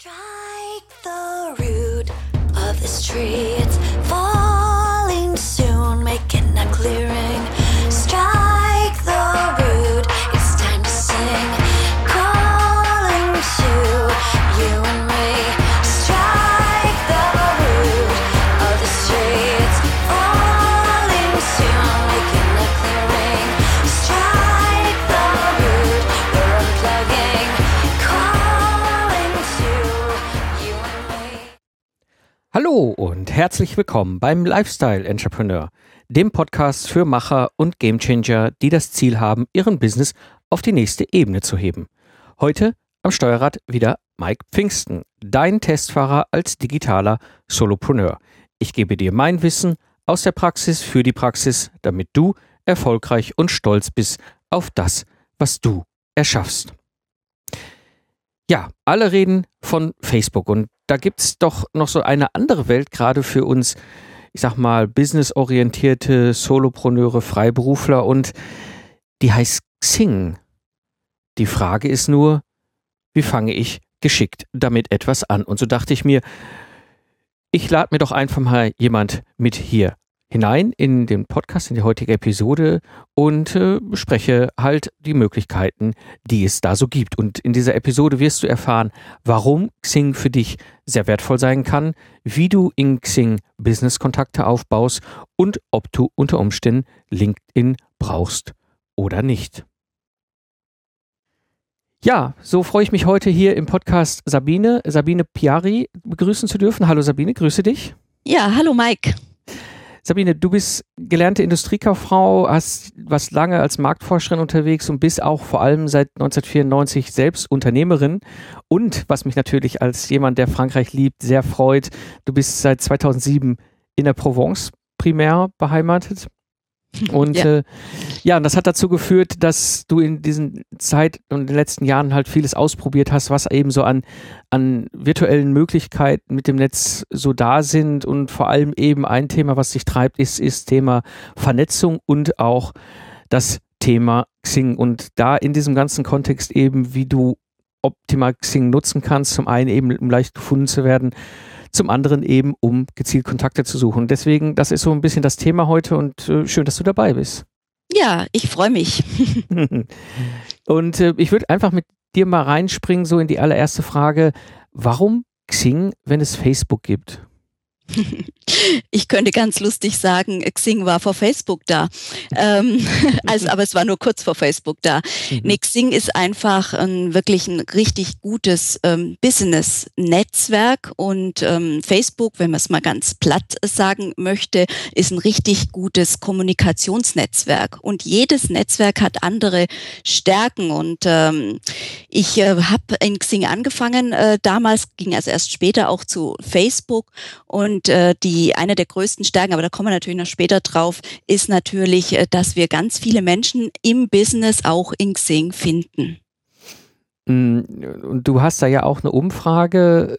Strike the root of this tree. It's herzlich willkommen beim Lifestyle Entrepreneur, dem Podcast für Macher und Gamechanger, die das Ziel haben, ihren Business auf die nächste Ebene zu heben. Heute am Steuerrad wieder Mike Pfingsten, dein Testfahrer als digitaler Solopreneur. Ich gebe dir mein Wissen aus der Praxis für die Praxis, damit du erfolgreich und stolz bist auf das, was du erschaffst. Ja, alle reden von Facebook und da gibt's doch noch so eine andere Welt, gerade für uns, ich sag mal, businessorientierte Solopreneure, Freiberufler und die heißt Xing. Die Frage ist nur, wie fange ich geschickt damit etwas an? Und so dachte ich mir, ich lade mir doch einfach mal jemand mit hier hinein in den Podcast, in die heutige Episode und äh, bespreche halt die Möglichkeiten, die es da so gibt. Und in dieser Episode wirst du erfahren, warum Xing für dich sehr wertvoll sein kann, wie du in Xing Business-Kontakte aufbaust und ob du unter Umständen LinkedIn brauchst oder nicht. Ja, so freue ich mich heute hier im Podcast Sabine, Sabine Piari begrüßen zu dürfen. Hallo Sabine, grüße dich. Ja, hallo Mike. Sabine, du bist gelernte Industriekauffrau, hast was lange als Marktforscherin unterwegs und bist auch vor allem seit 1994 selbst Unternehmerin. Und was mich natürlich als jemand, der Frankreich liebt, sehr freut, du bist seit 2007 in der Provence primär beheimatet. Und Ja. Äh, ja, und das hat dazu geführt, dass du in diesen Zeit und in den letzten Jahren halt vieles ausprobiert hast, was eben so an, an virtuellen Möglichkeiten mit dem Netz so da sind. Und vor allem eben ein Thema, was dich treibt, ist, ist Thema Vernetzung und auch das Thema Xing. Und da in diesem ganzen Kontext eben, wie du optimal Xing nutzen kannst, zum einen eben, um leicht gefunden zu werden, zum anderen eben, um gezielt Kontakte zu suchen. Deswegen, das ist so ein bisschen das Thema heute und äh, schön, dass du dabei bist. Ja, ich freue mich. und äh, ich würde einfach mit dir mal reinspringen, so in die allererste Frage. Warum Xing, wenn es Facebook gibt? Ich könnte ganz lustig sagen, Xing war vor Facebook da. Ähm, also, aber es war nur kurz vor Facebook da. Nee, Xing ist einfach ein, wirklich ein richtig gutes ähm, Business-Netzwerk und ähm, Facebook, wenn man es mal ganz platt sagen möchte, ist ein richtig gutes Kommunikationsnetzwerk. Und jedes Netzwerk hat andere Stärken. Und ähm, ich äh, habe in Xing angefangen. Äh, damals ging also erst später auch zu Facebook. Und äh, die eine der größten Stärken, aber da kommen wir natürlich noch später drauf, ist natürlich, äh, dass wir ganz viele Menschen im Business auch in Xing finden. Mm, Und du hast da ja auch eine Umfrage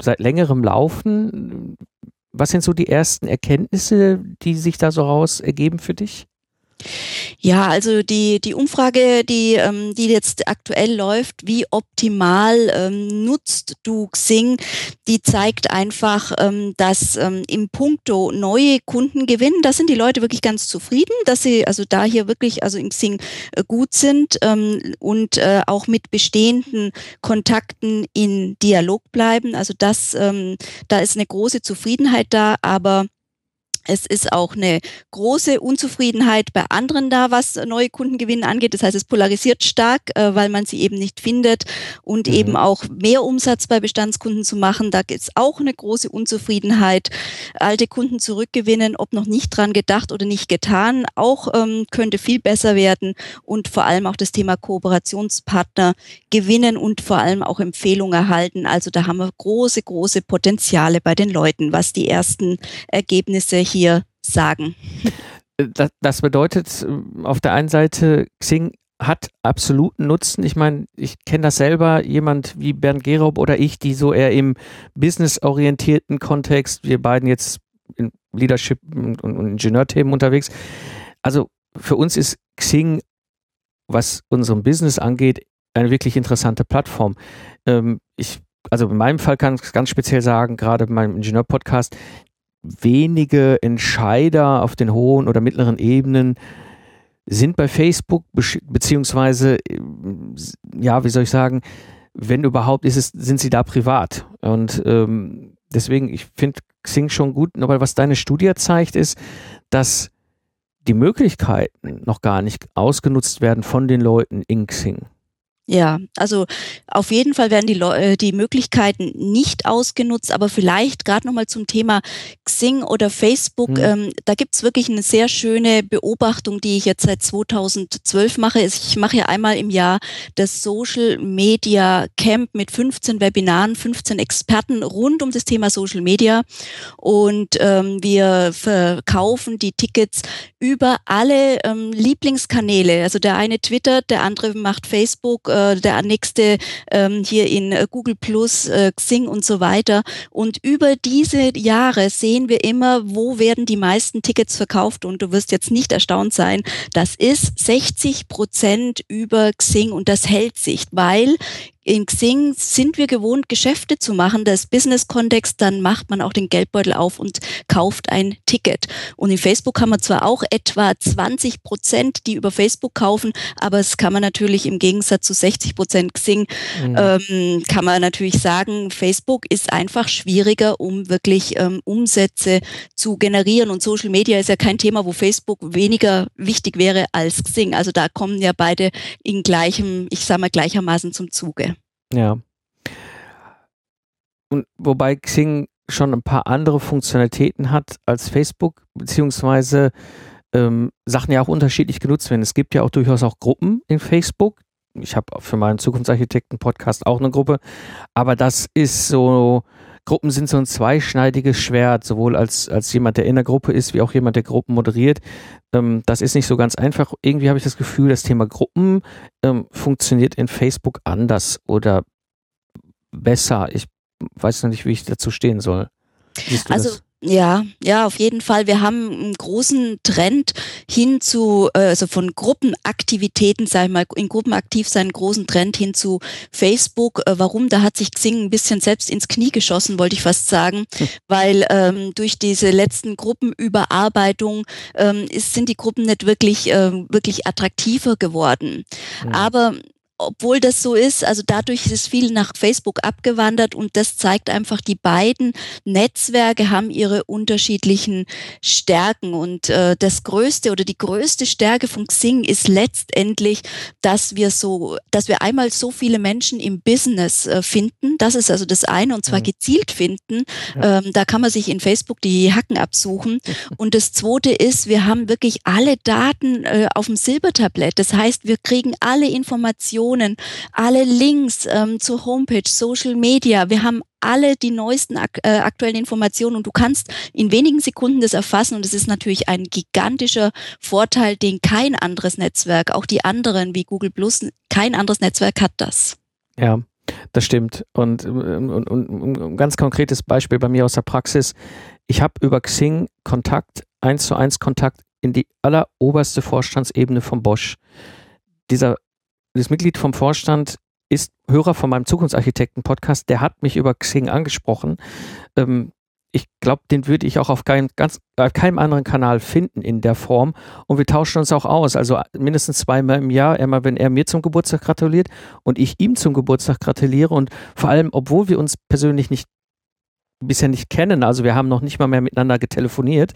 seit längerem Laufen. Was sind so die ersten Erkenntnisse, die sich da so raus ergeben für dich? Ja, also die, die Umfrage, die, ähm, die jetzt aktuell läuft, wie optimal ähm, nutzt du Xing, die zeigt einfach, ähm, dass ähm, im Punkto neue Kunden gewinnen, da sind die Leute wirklich ganz zufrieden, dass sie also da hier wirklich also in Xing äh, gut sind ähm, und äh, auch mit bestehenden Kontakten in Dialog bleiben. Also das, ähm, da ist eine große Zufriedenheit da, aber es ist auch eine große Unzufriedenheit bei anderen da, was neue Kundengewinn angeht. Das heißt, es polarisiert stark, äh, weil man sie eben nicht findet und Mhm. eben auch mehr Umsatz bei Bestandskunden zu machen. Da gibt es auch eine große Unzufriedenheit. Alte Kunden zurückgewinnen, ob noch nicht dran gedacht oder nicht getan, auch ähm, könnte viel besser werden und vor allem auch das Thema Kooperationspartner gewinnen und vor allem auch Empfehlungen erhalten. Also da haben wir große, große Potenziale bei den Leuten, was die ersten Ergebnisse hier sagen. Das, das bedeutet äh, auf der einen Seite, Xing hat absoluten Nutzen. Ich meine, ich kenne das selber, jemand wie Bernd Gerob oder ich, die so eher im businessorientierten Kontext, wir beiden jetzt in Leadership und, und Ingenieurthemen unterwegs. Also für uns ist Xing, was unserem Business angeht, eine wirklich interessante Plattform. Ähm, ich, also in meinem Fall kann ich ganz speziell sagen, gerade bei meinem Ingenieur-Podcast, wenige Entscheider auf den hohen oder mittleren Ebenen sind bei Facebook, beziehungsweise, ja, wie soll ich sagen, wenn überhaupt, ist es, sind sie da privat. Und ähm, deswegen, ich finde Xing schon gut, aber was deine Studie zeigt, ist, dass die Möglichkeiten noch gar nicht ausgenutzt werden von den Leuten in Xing. Ja, also auf jeden Fall werden die, äh, die Möglichkeiten nicht ausgenutzt, aber vielleicht gerade nochmal zum Thema Xing oder Facebook. Mhm. Ähm, da gibt's wirklich eine sehr schöne Beobachtung, die ich jetzt seit 2012 mache. Ich mache ja einmal im Jahr das Social Media Camp mit 15 Webinaren, 15 Experten rund um das Thema Social Media. Und ähm, wir verkaufen die Tickets über alle ähm, Lieblingskanäle. Also der eine twittert, der andere macht Facebook äh, der nächste ähm, hier in äh, Google Plus, äh, Xing und so weiter. Und über diese Jahre sehen wir immer, wo werden die meisten Tickets verkauft. Und du wirst jetzt nicht erstaunt sein, das ist 60 Prozent über Xing und das hält sich, weil in Xing sind wir gewohnt, Geschäfte zu machen, das Business-Kontext, dann macht man auch den Geldbeutel auf und kauft ein Ticket. Und in Facebook haben wir zwar auch etwa 20 Prozent, die über Facebook kaufen, aber es kann man natürlich im Gegensatz zu 60 Prozent Xing, mhm. ähm, kann man natürlich sagen, Facebook ist einfach schwieriger, um wirklich ähm, Umsätze zu generieren. Und Social Media ist ja kein Thema, wo Facebook weniger wichtig wäre als Xing. Also da kommen ja beide in gleichem, ich sage mal gleichermaßen zum Zuge. Ja. Und wobei Xing schon ein paar andere Funktionalitäten hat als Facebook, beziehungsweise ähm, Sachen ja auch unterschiedlich genutzt werden. Es gibt ja auch durchaus auch Gruppen in Facebook. Ich habe für meinen Zukunftsarchitekten-Podcast auch eine Gruppe, aber das ist so, Gruppen sind so ein zweischneidiges Schwert, sowohl als, als jemand, der in der Gruppe ist, wie auch jemand, der Gruppen moderiert. Ähm, das ist nicht so ganz einfach. Irgendwie habe ich das Gefühl, das Thema Gruppen ähm, funktioniert in Facebook anders oder besser. Ich weiß noch nicht, wie ich dazu stehen soll. also das? Ja, ja, auf jeden Fall. Wir haben einen großen Trend hin zu, äh, also von Gruppenaktivitäten, sag ich mal, in Gruppen aktiv sein, einen großen Trend hin zu Facebook. Äh, warum? Da hat sich Xing ein bisschen selbst ins Knie geschossen, wollte ich fast sagen, hm. weil ähm, durch diese letzten Gruppenüberarbeitung ähm, ist, sind die Gruppen nicht wirklich, äh, wirklich attraktiver geworden. Mhm. Aber obwohl das so ist, also dadurch ist viel nach Facebook abgewandert und das zeigt einfach, die beiden Netzwerke haben ihre unterschiedlichen Stärken und äh, das größte oder die größte Stärke von Xing ist letztendlich, dass wir so, dass wir einmal so viele Menschen im Business äh, finden. Das ist also das eine und zwar ja. gezielt finden. Ja. Ähm, da kann man sich in Facebook die Hacken absuchen. Und das zweite ist, wir haben wirklich alle Daten äh, auf dem Silbertablett. Das heißt, wir kriegen alle Informationen Informationen, alle Links ähm, zur Homepage, Social Media. Wir haben alle die neuesten ak äh, aktuellen Informationen und du kannst in wenigen Sekunden das erfassen und es ist natürlich ein gigantischer Vorteil, den kein anderes Netzwerk, auch die anderen wie Google Plus, kein anderes Netzwerk hat das. Ja, das stimmt. Und, und, und, und ein ganz konkretes Beispiel bei mir aus der Praxis. Ich habe über Xing Kontakt, eins zu eins Kontakt in die alleroberste Vorstandsebene von Bosch. Dieser das Mitglied vom Vorstand ist Hörer von meinem Zukunftsarchitekten-Podcast, der hat mich über Xing angesprochen. Ähm, ich glaube, den würde ich auch auf kein, ganz, auf keinem anderen Kanal finden in der Form. Und wir tauschen uns auch aus. Also mindestens zweimal im Jahr, einmal, wenn er mir zum Geburtstag gratuliert und ich ihm zum Geburtstag gratuliere. Und vor allem, obwohl wir uns persönlich nicht bisher nicht kennen, also wir haben noch nicht mal mehr miteinander getelefoniert,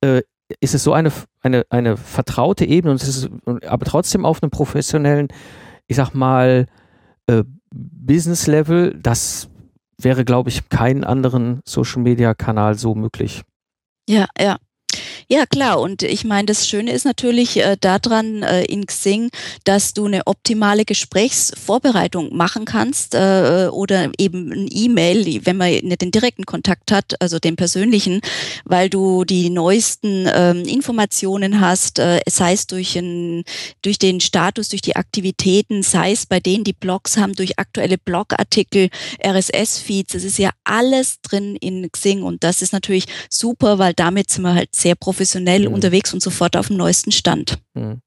äh, ist es so eine, eine, eine vertraute Ebene und es ist aber trotzdem auf einem professionellen, ich sag mal, äh, Business-Level, das wäre, glaube ich, keinen anderen Social-Media-Kanal so möglich. Ja, ja. Ja, klar. Und ich meine, das Schöne ist natürlich äh, daran äh, in Xing, dass du eine optimale Gesprächsvorbereitung machen kannst äh, oder eben ein E-Mail, wenn man nicht den direkten Kontakt hat, also den persönlichen, weil du die neuesten ähm, Informationen hast, äh, sei es durch, ein, durch den Status, durch die Aktivitäten, sei es bei denen, die Blogs haben, durch aktuelle Blogartikel, RSS-Feeds. Es ist ja alles drin in Xing und das ist natürlich super, weil damit sind wir halt sehr professionell mhm. unterwegs und sofort auf dem neuesten Stand. Mhm.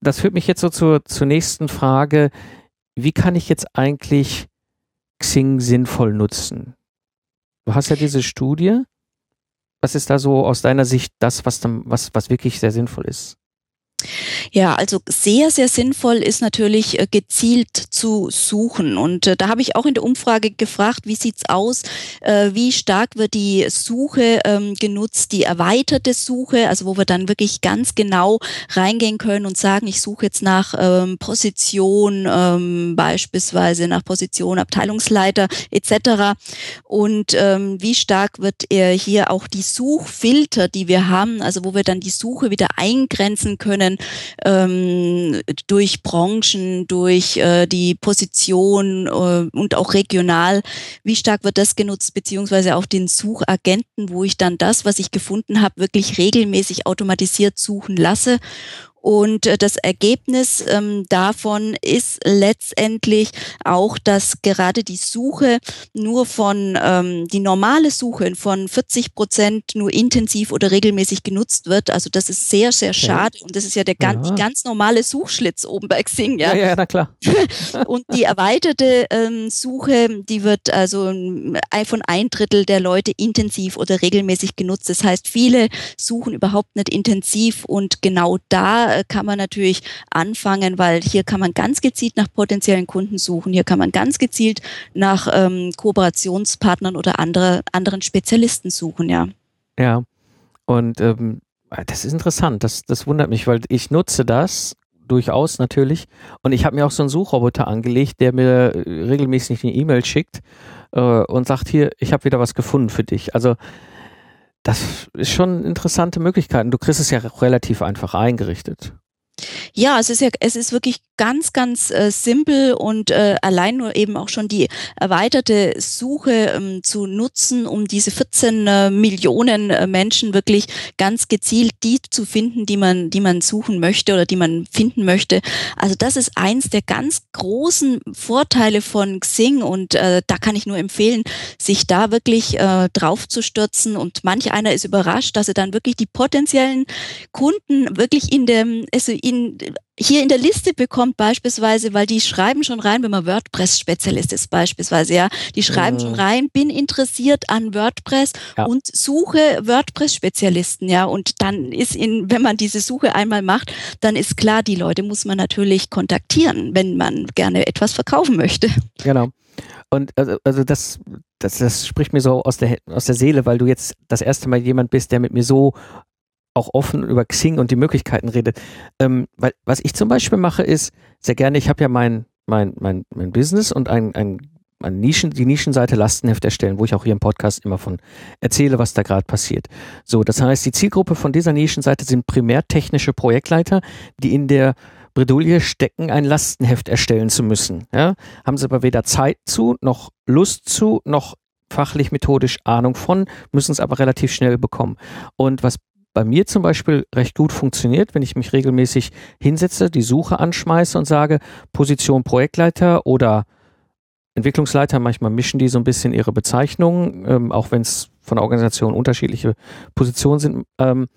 Das führt mich jetzt so zur, zur nächsten Frage. Wie kann ich jetzt eigentlich Xing sinnvoll nutzen? Du hast ja diese Studie. Was ist da so aus deiner Sicht das, was, dann, was, was wirklich sehr sinnvoll ist? Ja, also sehr, sehr sinnvoll ist natürlich äh, gezielt zu suchen. Und äh, da habe ich auch in der Umfrage gefragt, wie sieht's aus? Äh, wie stark wird die Suche ähm, genutzt, die erweiterte Suche, also wo wir dann wirklich ganz genau reingehen können und sagen, ich suche jetzt nach ähm, Position, ähm, beispielsweise nach Position Abteilungsleiter etc. Und wie stark wird hier auch die Suchfilter, die wir haben, also wo wir dann die Suche wieder eingrenzen können, ähm, durch Branchen, durch äh, die Position äh, und auch regional. Wie stark wird das genutzt, beziehungsweise auch den Suchagenten, wo ich dann das, was ich gefunden habe, wirklich regelmäßig automatisiert suchen lasse und äh, das Ergebnis ähm, davon ist letztendlich auch, dass gerade die Suche nur von, ähm, die normale Suche von 40 Prozent nur intensiv oder regelmäßig genutzt wird. Also das ist sehr, sehr okay. schade. Und das ist ja der ganz, ja. ganz normale Suchschlitz oben bei Xing. Ja, ja, ja na klar. und die erweiterte ähm, Suche, die wird also von ein Drittel der Leute intensiv oder regelmäßig genutzt. Das heißt, viele suchen überhaupt nicht intensiv und genau da äh, kann man natürlich anfangen, weil hier kann man ganz gezielt nach potenziellen Kunden suchen. Hier kann man ganz gezielt nach ähm, Kooperationspartnern oder andere, anderen Spezialisten suchen, ja. Ja, und ähm, das ist interessant. Das, das wundert mich, weil ich nutze das durchaus natürlich. Und ich habe mir auch so einen Suchroboter angelegt, der mir regelmäßig eine E-Mail schickt äh, und sagt hier, ich habe wieder was gefunden für dich. Also das ist schon interessante Möglichkeiten. Du kriegst es ja relativ einfach eingerichtet. Ja, es ist ja, es ist wirklich ganz, ganz äh, simpel und äh, allein nur eben auch schon die erweiterte Suche ähm, zu nutzen, um diese 14 äh, Millionen äh, Menschen wirklich ganz gezielt die zu finden, die man, die man suchen möchte oder die man finden möchte. Also das ist eins der ganz großen Vorteile von Xing und äh, da kann ich nur empfehlen, sich da wirklich äh, drauf zu stürzen und manch einer ist überrascht, dass er dann wirklich die potenziellen Kunden wirklich in dem, also in hier in der Liste bekommt beispielsweise, weil die schreiben schon rein, wenn man WordPress-Spezialist ist beispielsweise, ja, die schreiben mhm. schon rein, bin interessiert an WordPress ja. und suche WordPress-Spezialisten, ja, und dann ist in, wenn man diese Suche einmal macht, dann ist klar, die Leute muss man natürlich kontaktieren, wenn man gerne etwas verkaufen möchte. Genau. Und also, also das, das, das spricht mir so aus der, aus der Seele, weil du jetzt das erste Mal jemand bist, der mit mir so auch offen über Xing und die Möglichkeiten redet. Ähm, weil was ich zum Beispiel mache, ist sehr gerne, ich habe ja mein, mein, mein, mein Business und ein, ein, ein Nischen, die Nischenseite Lastenheft erstellen, wo ich auch hier im Podcast immer von erzähle, was da gerade passiert. So, das heißt, die Zielgruppe von dieser Nischenseite sind primär technische Projektleiter, die in der Bredouille stecken, ein Lastenheft erstellen zu müssen. Ja? Haben sie aber weder Zeit zu, noch Lust zu, noch fachlich methodisch Ahnung von, müssen es aber relativ schnell bekommen. Und was bei mir zum Beispiel recht gut funktioniert, wenn ich mich regelmäßig hinsetze, die Suche anschmeiße und sage, Position Projektleiter oder Entwicklungsleiter, manchmal mischen die so ein bisschen ihre Bezeichnungen, ähm, auch wenn es von der Organisation unterschiedliche Positionen sind. Ähm,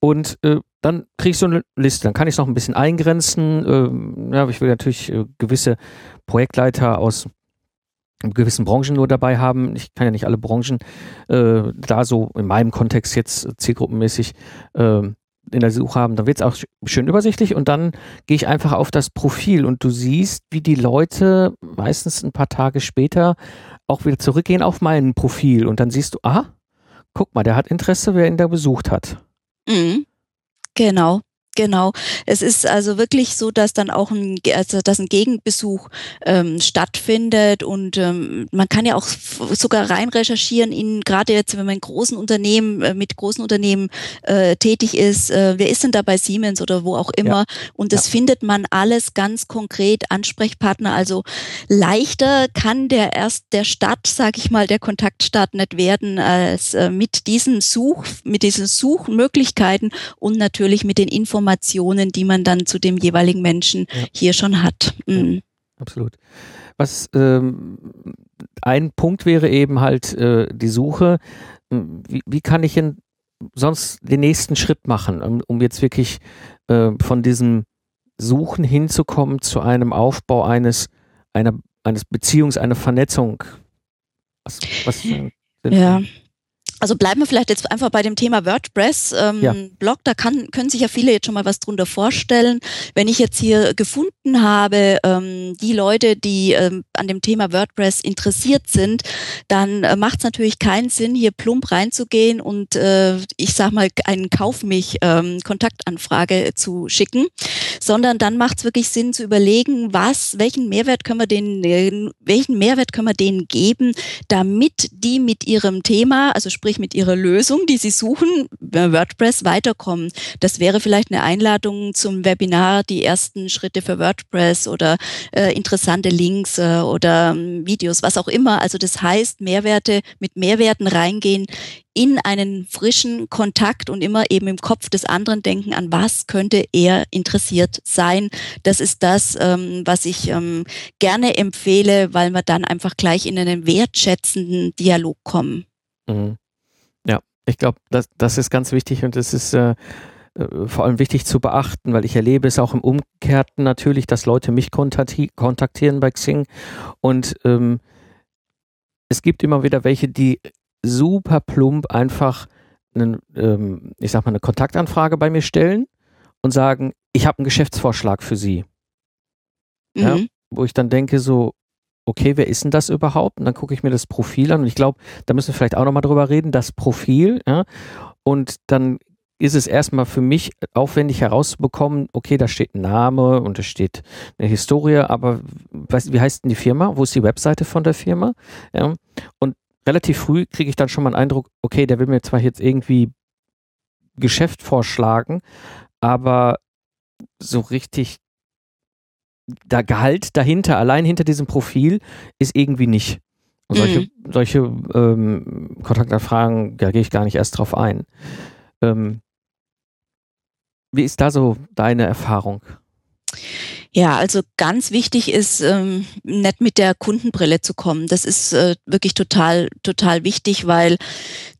und äh, dann kriege ich so eine Liste, dann kann ich es noch ein bisschen eingrenzen. Ähm, ja, ich will natürlich äh, gewisse Projektleiter aus gewissen Branchen nur dabei haben. Ich kann ja nicht alle Branchen äh, da so in meinem Kontext jetzt zielgruppenmäßig äh, in der Suche haben. Dann wird es auch schön übersichtlich und dann gehe ich einfach auf das Profil und du siehst, wie die Leute meistens ein paar Tage später auch wieder zurückgehen auf mein Profil und dann siehst du, aha, guck mal, der hat Interesse, wer ihn da besucht hat. Mhm. Genau. Genau. Es ist also wirklich so, dass dann auch ein, also dass ein Gegenbesuch ähm, stattfindet und ähm, man kann ja auch sogar rein recherchieren in gerade jetzt, wenn man in großen Unternehmen äh, mit großen Unternehmen äh, tätig ist, äh, wer ist denn da bei Siemens oder wo auch immer ja. und das ja. findet man alles ganz konkret Ansprechpartner. Also leichter kann der erst der Stadt, sage ich mal, der Kontaktstadt nicht werden als äh, mit diesen Such mit diesen Suchmöglichkeiten und natürlich mit den Informationen Informationen, die man dann zu dem jeweiligen Menschen ja. hier schon hat. Mhm. Ja, absolut. Was ähm, ein Punkt wäre eben halt äh, die Suche. Wie, wie kann ich in sonst den nächsten Schritt machen, um, um jetzt wirklich äh, von diesem Suchen hinzukommen zu einem Aufbau eines, einer, eines Beziehungs, einer Vernetzung? Was, was ja, also bleiben wir vielleicht jetzt einfach bei dem Thema WordPress ähm, ja. Blog. Da kann, können sich ja viele jetzt schon mal was drunter vorstellen. Wenn ich jetzt hier gefunden habe, ähm, die Leute, die ähm, an dem Thema WordPress interessiert sind, dann äh, macht es natürlich keinen Sinn, hier plump reinzugehen und äh, ich sag mal einen Kauf mich ähm, Kontaktanfrage zu schicken, sondern dann macht es wirklich Sinn zu überlegen, was, welchen Mehrwert können wir denen, welchen Mehrwert können wir denen geben, damit die mit ihrem Thema, also sprich mit ihrer Lösung, die sie suchen, WordPress weiterkommen. Das wäre vielleicht eine Einladung zum Webinar, die ersten Schritte für WordPress oder äh, interessante Links äh, oder äh, Videos, was auch immer. Also das heißt, Mehrwerte mit Mehrwerten reingehen in einen frischen Kontakt und immer eben im Kopf des anderen denken, an was könnte er interessiert sein. Das ist das, ähm, was ich ähm, gerne empfehle, weil wir dann einfach gleich in einen wertschätzenden Dialog kommen. Mhm. Ich glaube, das, das ist ganz wichtig und es ist äh, äh, vor allem wichtig zu beachten, weil ich erlebe es auch im Umkehrten natürlich, dass Leute mich kontaktieren bei Xing und ähm, es gibt immer wieder welche, die super plump einfach einen, ähm, ich sag mal, eine Kontaktanfrage bei mir stellen und sagen, ich habe einen Geschäftsvorschlag für Sie. Mhm. Ja, wo ich dann denke, so, okay, wer ist denn das überhaupt? Und dann gucke ich mir das Profil an und ich glaube, da müssen wir vielleicht auch nochmal drüber reden, das Profil, ja. Und dann ist es erstmal für mich aufwendig herauszubekommen, okay, da steht ein Name und da steht eine Historie, aber was, wie heißt denn die Firma? Wo ist die Webseite von der Firma? Ja. Und relativ früh kriege ich dann schon mal einen Eindruck, okay, der will mir zwar jetzt irgendwie Geschäft vorschlagen, aber so richtig der Gehalt dahinter, allein hinter diesem Profil, ist irgendwie nicht. Und solche, mhm. solche ähm, Kontaktanfragen, da gehe ich gar nicht erst drauf ein. Ähm, wie ist da so deine Erfahrung? Ja, also ganz wichtig ist, ähm, nicht mit der Kundenbrille zu kommen. Das ist äh, wirklich total, total wichtig, weil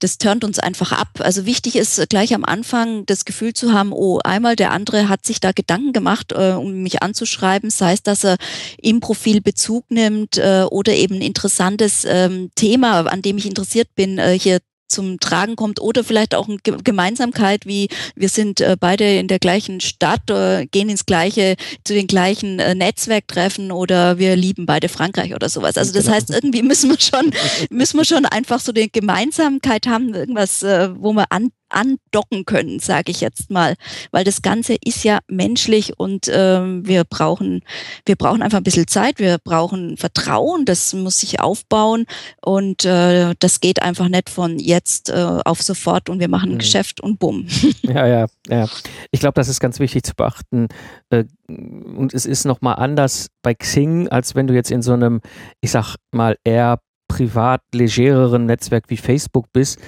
das turnt uns einfach ab. Also wichtig ist gleich am Anfang das Gefühl zu haben, oh, einmal der andere hat sich da Gedanken gemacht, äh, um mich anzuschreiben, sei es, dass er im Profil Bezug nimmt äh, oder eben ein interessantes ähm, Thema, an dem ich interessiert bin, äh, hier zum Tragen kommt oder vielleicht auch eine Gemeinsamkeit wie wir sind äh, beide in der gleichen Stadt, äh, gehen ins gleiche, zu den gleichen äh, Netzwerktreffen oder wir lieben beide Frankreich oder sowas. Also das genau. heißt, irgendwie müssen wir schon, müssen wir schon einfach so eine Gemeinsamkeit haben, irgendwas, wo wir an, andocken können, sage ich jetzt mal, weil das Ganze ist ja menschlich und ähm, wir brauchen wir brauchen einfach ein bisschen Zeit, wir brauchen Vertrauen, das muss sich aufbauen und äh, das geht einfach nicht von jetzt äh, auf sofort und wir machen ein mhm. Geschäft und bumm. Ja, ja, ja. Ich glaube, das ist ganz wichtig zu beachten äh, und es ist noch mal anders bei Xing, als wenn du jetzt in so einem, ich sag mal eher privat legereren Netzwerk wie Facebook bist.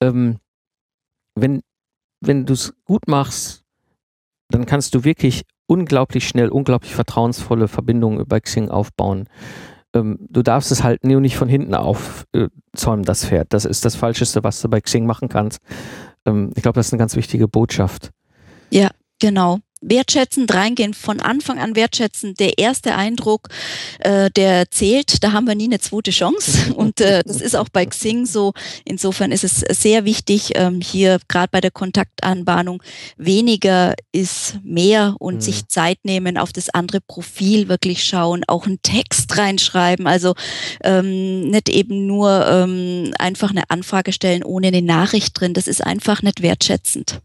Ähm, wenn, wenn du es gut machst, dann kannst du wirklich unglaublich schnell, unglaublich vertrauensvolle Verbindungen über Xing aufbauen. Ähm, du darfst es halt nur nicht von hinten aufzäumen, das Pferd. Das ist das Falscheste, was du bei Xing machen kannst. Ähm, ich glaube, das ist eine ganz wichtige Botschaft. Ja, genau wertschätzend reingehen, von Anfang an wertschätzen. Der erste Eindruck, äh, der zählt, da haben wir nie eine zweite Chance. Und äh, das ist auch bei Xing so. Insofern ist es sehr wichtig, ähm, hier gerade bei der Kontaktanbahnung, weniger ist mehr und mhm. sich Zeit nehmen, auf das andere Profil wirklich schauen, auch einen Text reinschreiben. Also ähm, nicht eben nur ähm, einfach eine Anfrage stellen ohne eine Nachricht drin. Das ist einfach nicht wertschätzend.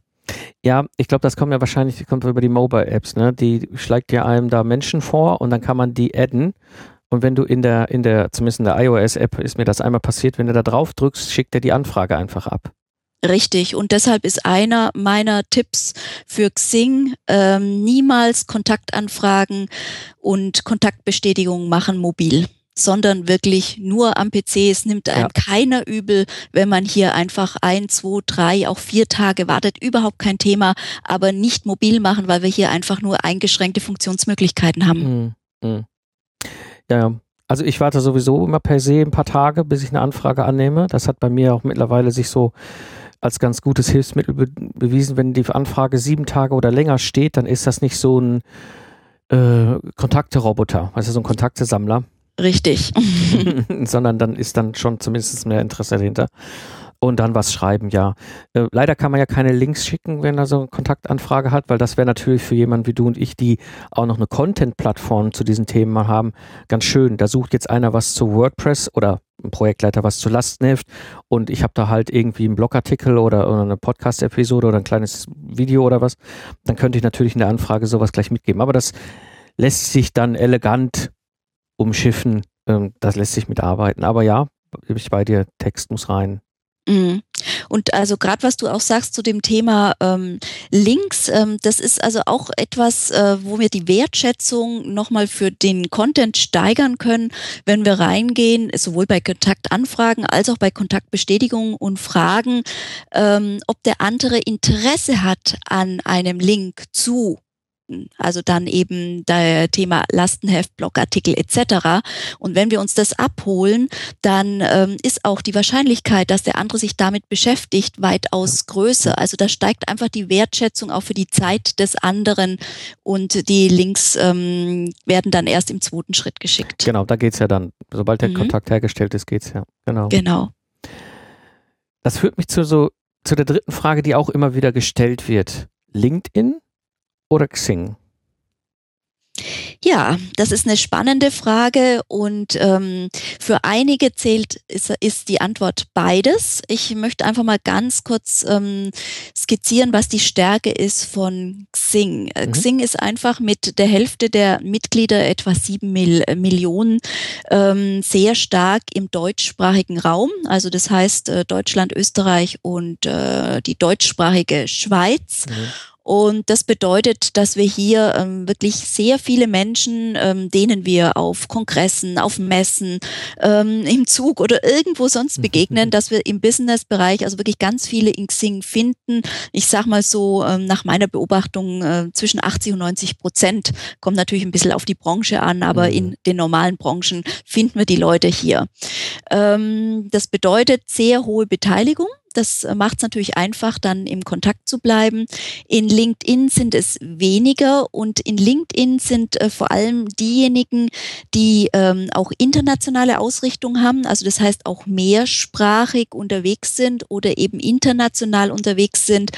Ja, ich glaube, das kommt ja wahrscheinlich kommt über die Mobile-Apps, ne? Die schlägt ja einem da Menschen vor und dann kann man die adden. Und wenn du in der, in der, zumindest in der iOS-App ist mir das einmal passiert, wenn du da drauf drückst, schickt er die Anfrage einfach ab. Richtig. Und deshalb ist einer meiner Tipps für Xing, ähm, niemals Kontaktanfragen und Kontaktbestätigungen machen mobil sondern wirklich nur am PC. Es nimmt einem ja. keiner übel, wenn man hier einfach ein, zwei, drei, auch vier Tage wartet. Überhaupt kein Thema, aber nicht mobil machen, weil wir hier einfach nur eingeschränkte Funktionsmöglichkeiten haben. Mhm. Mhm. Ja, also ich warte sowieso immer per se ein paar Tage, bis ich eine Anfrage annehme. Das hat bei mir auch mittlerweile sich so als ganz gutes Hilfsmittel be bewiesen. Wenn die Anfrage sieben Tage oder länger steht, dann ist das nicht so ein äh, Kontakteroboter, also so ein Kontaktesammler. Richtig. sondern dann ist dann schon zumindest mehr Interesse dahinter. Und dann was schreiben, ja. Äh, leider kann man ja keine Links schicken, wenn er so eine Kontaktanfrage hat, weil das wäre natürlich für jemanden wie du und ich, die auch noch eine Content-Plattform zu diesen Themen mal haben, ganz schön. Da sucht jetzt einer was zu WordPress oder ein Projektleiter was zu Lastenheft und ich habe da halt irgendwie einen Blogartikel oder, oder eine Podcast-Episode oder ein kleines Video oder was, dann könnte ich natürlich in der Anfrage sowas gleich mitgeben. Aber das lässt sich dann elegant umschiffen, ähm, das lässt sich mitarbeiten. Aber ja, ich bei dir, Text muss rein. Mhm. Und also gerade was du auch sagst zu dem Thema ähm, Links, ähm, das ist also auch etwas, äh, wo wir die Wertschätzung nochmal für den Content steigern können, wenn wir reingehen, sowohl bei Kontaktanfragen als auch bei Kontaktbestätigungen und fragen, ähm, ob der andere Interesse hat an einem Link zu also dann eben der Thema Lastenheft, Blogartikel etc. Und wenn wir uns das abholen, dann ähm, ist auch die Wahrscheinlichkeit, dass der andere sich damit beschäftigt, weitaus größer. Also da steigt einfach die Wertschätzung auch für die Zeit des anderen und die Links ähm, werden dann erst im zweiten Schritt geschickt. Genau, da geht's ja dann. Sobald der mhm. Kontakt hergestellt ist, geht's ja. Genau. Genau. Das führt mich zu so zu der dritten Frage, die auch immer wieder gestellt wird. LinkedIn oder Xing? Ja, das ist eine spannende Frage und ähm, für einige zählt ist, ist, die Antwort beides. Ich möchte einfach mal ganz kurz ähm, skizzieren, was die Stärke ist von Xing. Äh, mhm. Xing ist einfach mit der Hälfte der Mitglieder, etwa sieben Mil Millionen, ähm, sehr stark im deutschsprachigen Raum. Also das heißt äh, Deutschland, Österreich und äh, die deutschsprachige Schweiz. Mhm. Und das bedeutet, dass wir hier ähm, wirklich sehr viele Menschen, ähm, denen wir auf Kongressen, auf Messen, ähm, im Zug oder irgendwo sonst begegnen, dass wir im Business-Bereich also wirklich ganz viele in Xing finden. Ich sag mal so, ähm, nach meiner Beobachtung äh, zwischen 80 und 90 Prozent. Kommt natürlich ein bisschen auf die Branche an, aber mhm. in den normalen Branchen finden wir die Leute hier. Ähm, das bedeutet sehr hohe Beteiligung. Das macht es natürlich einfach, dann im Kontakt zu bleiben. In LinkedIn sind es weniger und in LinkedIn sind äh, vor allem diejenigen, die ähm, auch internationale Ausrichtung haben, also das heißt auch mehrsprachig unterwegs sind oder eben international unterwegs sind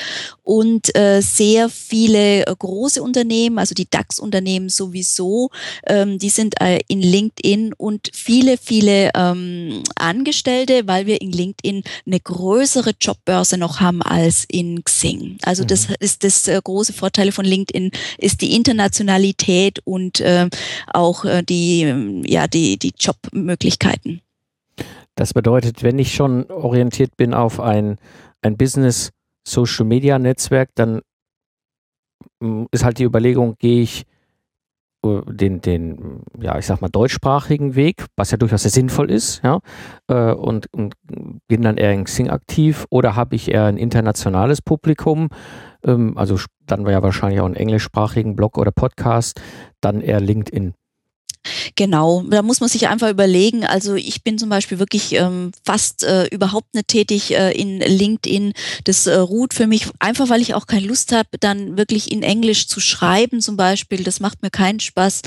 und äh, sehr viele äh, große Unternehmen, also die DAX-Unternehmen sowieso, ähm, die sind äh, in LinkedIn und viele, viele ähm, Angestellte, weil wir in LinkedIn eine größere andere Jobbörse noch haben als in Xing. Also das mhm. ist das äh, große Vorteil von LinkedIn, ist die Internationalität und äh, auch äh, die, ja, die, die Jobmöglichkeiten. Das bedeutet, wenn ich schon orientiert bin auf ein, ein Business Social Media Netzwerk, dann mm, ist halt die Überlegung, gehe ich den, den, ja, ich sag mal, deutschsprachigen Weg, was ja durchaus sehr sinnvoll ist, ja, äh, und, und bin dann eher in Xing aktiv oder habe ich eher ein internationales Publikum, ähm, also dann wäre ja wahrscheinlich auch einen englischsprachigen Blog oder Podcast, dann eher LinkedIn. Genau, da muss man sich einfach überlegen. Also ich bin zum Beispiel wirklich ähm, fast äh, überhaupt nicht tätig äh, in LinkedIn. Das äh, ruht für mich einfach, weil ich auch keine Lust habe, dann wirklich in Englisch zu schreiben zum Beispiel. Das macht mir keinen Spaß.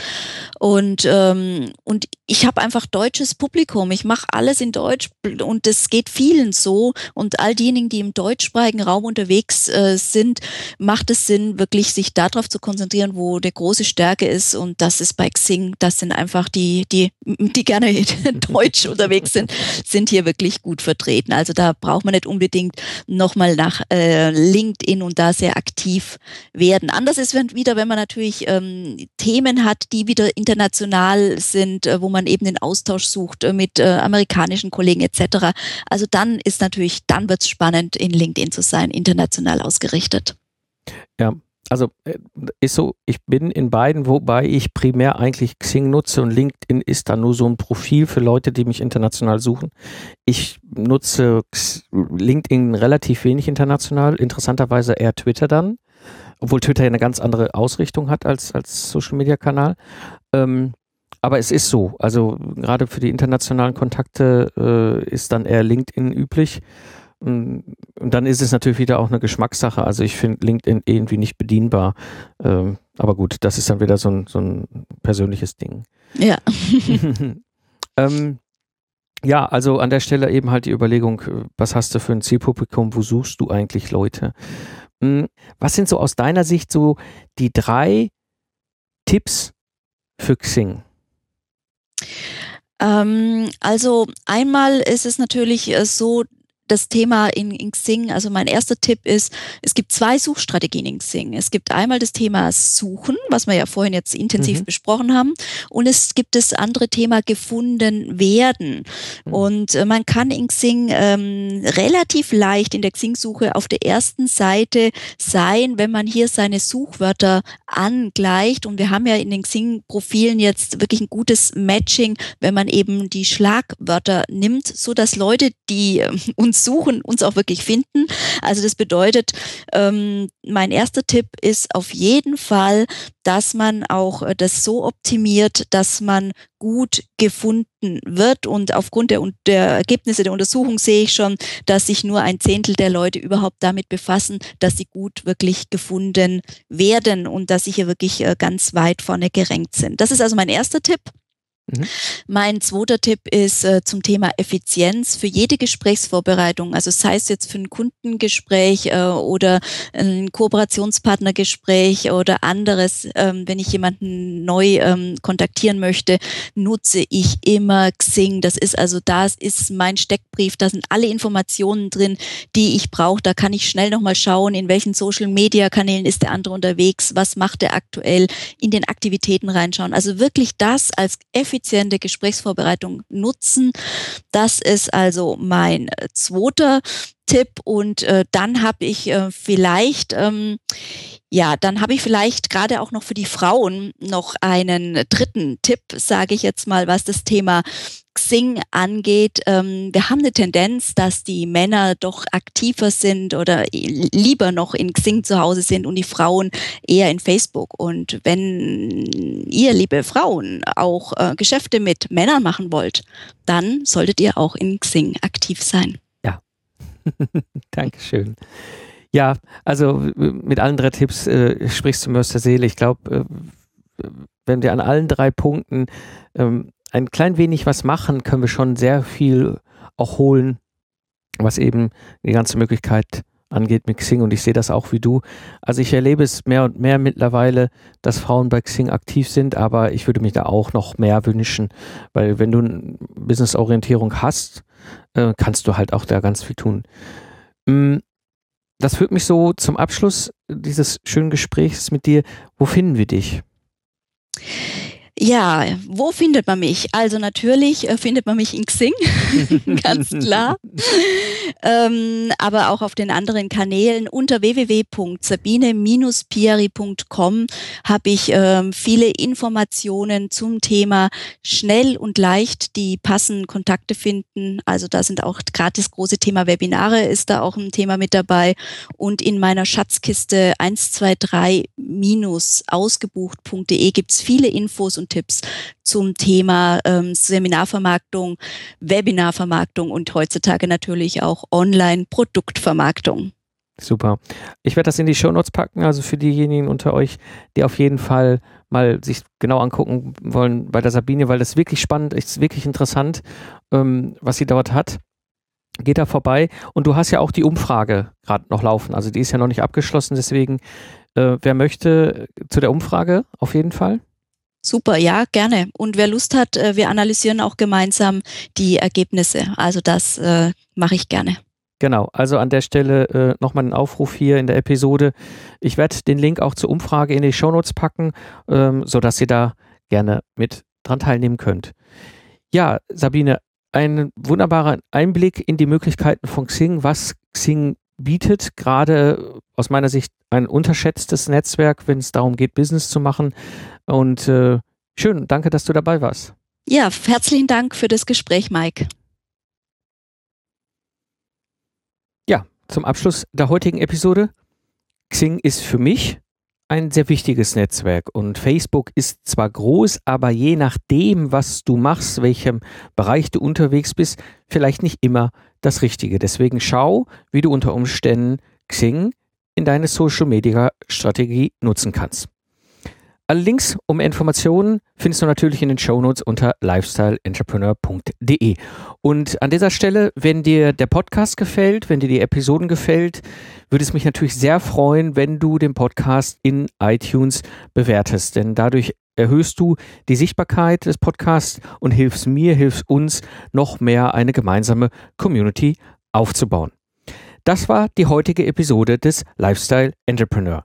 Und, ähm, und ich habe einfach deutsches Publikum. Ich mache alles in Deutsch und das geht vielen so. Und all diejenigen, die im deutschsprachigen Raum unterwegs äh, sind, macht es Sinn, wirklich sich darauf zu konzentrieren, wo der große Stärke ist. Und das ist bei Xing, das sind einfach die, die, die gerne deutsch unterwegs sind, sind hier wirklich gut vertreten. Also da braucht man nicht unbedingt nochmal nach äh, LinkedIn und da sehr aktiv werden. Anders ist wieder, wenn man natürlich ähm, Themen hat, die wieder international sind, äh, wo man eben den Austausch sucht äh, mit äh, amerikanischen Kollegen etc. Also dann ist natürlich, dann wird es spannend, in LinkedIn zu sein, international ausgerichtet. Ja, also äh, ist so, ich bin in beiden, wobei ich primär eigentlich Xing nutze und LinkedIn ist dann nur so ein Profil für Leute, die mich international suchen. Ich nutze LinkedIn relativ wenig international, interessanterweise eher Twitter dann, obwohl Twitter ja eine ganz andere Ausrichtung hat als, als Social Media Kanal. Ähm, aber es ist so, also gerade für die internationalen Kontakte äh, ist dann eher LinkedIn üblich. Und dann ist es natürlich wieder auch eine Geschmackssache. Also ich finde LinkedIn irgendwie nicht bedienbar. Ähm, aber gut, das ist dann wieder so ein, so ein persönliches Ding. Ja. ähm, ja, also an der Stelle eben halt die Überlegung, äh, was hast du für ein Zielpublikum, wo suchst du eigentlich Leute? Hm, was sind so aus deiner Sicht so die drei Tipps für Xing? Ähm, also einmal ist es natürlich äh, so, das Thema in, in Xing, also mein erster Tipp ist, es gibt zwei Suchstrategien in Xing. Es gibt einmal das Thema Suchen, was wir ja vorhin jetzt intensiv mhm. besprochen haben, und es gibt das andere Thema gefunden werden. Mhm. Und äh, man kann in Xing ähm, relativ leicht in der Xing-Suche auf der ersten Seite sein, wenn man hier seine Suchwörter angleicht. Und wir haben ja in den Xing-Profilen jetzt wirklich ein gutes Matching, wenn man eben die Schlagwörter nimmt, so dass Leute, die äh, uns suchen, uns auch wirklich finden. Also das bedeutet, ähm, mein erster Tipp ist auf jeden Fall, dass man auch äh, das so optimiert, dass man gut gefunden wird. Und aufgrund der, der Ergebnisse der Untersuchung sehe ich schon, dass sich nur ein Zehntel der Leute überhaupt damit befassen, dass sie gut wirklich gefunden werden und dass sie hier wirklich äh, ganz weit vorne gerankt sind. Das ist also mein erster Tipp. Mhm. Mein zweiter Tipp ist äh, zum Thema Effizienz für jede Gesprächsvorbereitung. Also sei es jetzt für ein Kundengespräch äh, oder ein Kooperationspartnergespräch oder anderes, ähm, wenn ich jemanden neu ähm, kontaktieren möchte, nutze ich immer Xing. Das ist also das ist mein Steckbrief. Da sind alle Informationen drin, die ich brauche. Da kann ich schnell nochmal schauen, in welchen Social Media Kanälen ist der andere unterwegs, was macht er aktuell, in den Aktivitäten reinschauen. Also wirklich das als effizienz effiziente Gesprächsvorbereitung nutzen. Das ist also mein äh, zweiter Tipp. Und äh, dann habe ich äh, vielleicht, ähm, ja, dann habe ich vielleicht gerade auch noch für die Frauen noch einen dritten Tipp, sage ich jetzt mal, was das Thema Xing angeht. Ähm, wir haben eine Tendenz, dass die Männer doch aktiver sind oder lieber noch in Xing zu Hause sind und die Frauen eher in Facebook. Und wenn ihr, liebe Frauen, auch äh, Geschäfte mit Männern machen wollt, dann solltet ihr auch in Xing aktiv sein. Ja, Dankeschön. Ja, also mit allen drei Tipps äh, sprichst du mir aus der Seele. Ich glaube, äh, wenn wir an allen drei Punkten ähm, ein klein wenig was machen, können wir schon sehr viel auch holen, was eben die ganze Möglichkeit angeht mit Xing und ich sehe das auch wie du. Also ich erlebe es mehr und mehr mittlerweile, dass Frauen bei Xing aktiv sind, aber ich würde mich da auch noch mehr wünschen, weil wenn du eine Business-Orientierung hast, äh, kannst du halt auch da ganz viel tun. Mm, das führt mich so zum Abschluss dieses schönen Gesprächs mit dir. Wo finden wir dich? Ja, wo findet man mich? Also natürlich äh, findet man mich in Xing, ganz klar. ähm, aber auch auf den anderen Kanälen unter www.sabine-pieri.com habe ich ähm, viele Informationen zum Thema schnell und leicht die passenden Kontakte finden. Also da sind auch das große Thema Webinare ist da auch ein Thema mit dabei. Und in meiner Schatzkiste 123-ausgebucht.de gibt es viele Infos und Tipps zum Thema ähm, Seminarvermarktung, Webinarvermarktung und heutzutage natürlich auch Online-Produktvermarktung. Super. Ich werde das in die Shownotes packen, also für diejenigen unter euch, die auf jeden Fall mal sich genau angucken wollen bei der Sabine, weil das wirklich spannend ist, wirklich interessant, ähm, was sie dort hat. Geht da vorbei und du hast ja auch die Umfrage gerade noch laufen, also die ist ja noch nicht abgeschlossen, deswegen, äh, wer möchte zu der Umfrage auf jeden Fall? Super, ja, gerne. Und wer Lust hat, äh, wir analysieren auch gemeinsam die Ergebnisse. Also das äh, mache ich gerne. Genau, also an der Stelle äh, nochmal ein Aufruf hier in der Episode. Ich werde den Link auch zur Umfrage in die Shownotes packen, ähm, sodass ihr da gerne mit dran teilnehmen könnt. Ja, Sabine, ein wunderbarer Einblick in die Möglichkeiten von Xing, was Xing bietet, gerade aus meiner Sicht ein unterschätztes Netzwerk, wenn es darum geht, Business zu machen. Und äh, schön, danke, dass du dabei warst. Ja, herzlichen Dank für das Gespräch, Mike. Ja, zum Abschluss der heutigen Episode. Xing ist für mich ein sehr wichtiges Netzwerk und Facebook ist zwar groß, aber je nachdem, was du machst, welchem Bereich du unterwegs bist, vielleicht nicht immer das Richtige. Deswegen schau, wie du unter Umständen Xing in deine Social Media Strategie nutzen kannst. Alle Links um Informationen findest du natürlich in den Shownotes unter lifestyleentrepreneur.de. Und an dieser Stelle, wenn dir der Podcast gefällt, wenn dir die Episoden gefällt, würde es mich natürlich sehr freuen, wenn du den Podcast in iTunes bewertest, denn dadurch erhöhst du die Sichtbarkeit des Podcasts und hilfst mir, hilfst uns, noch mehr eine gemeinsame Community aufzubauen. Das war die heutige Episode des Lifestyle Entrepreneur.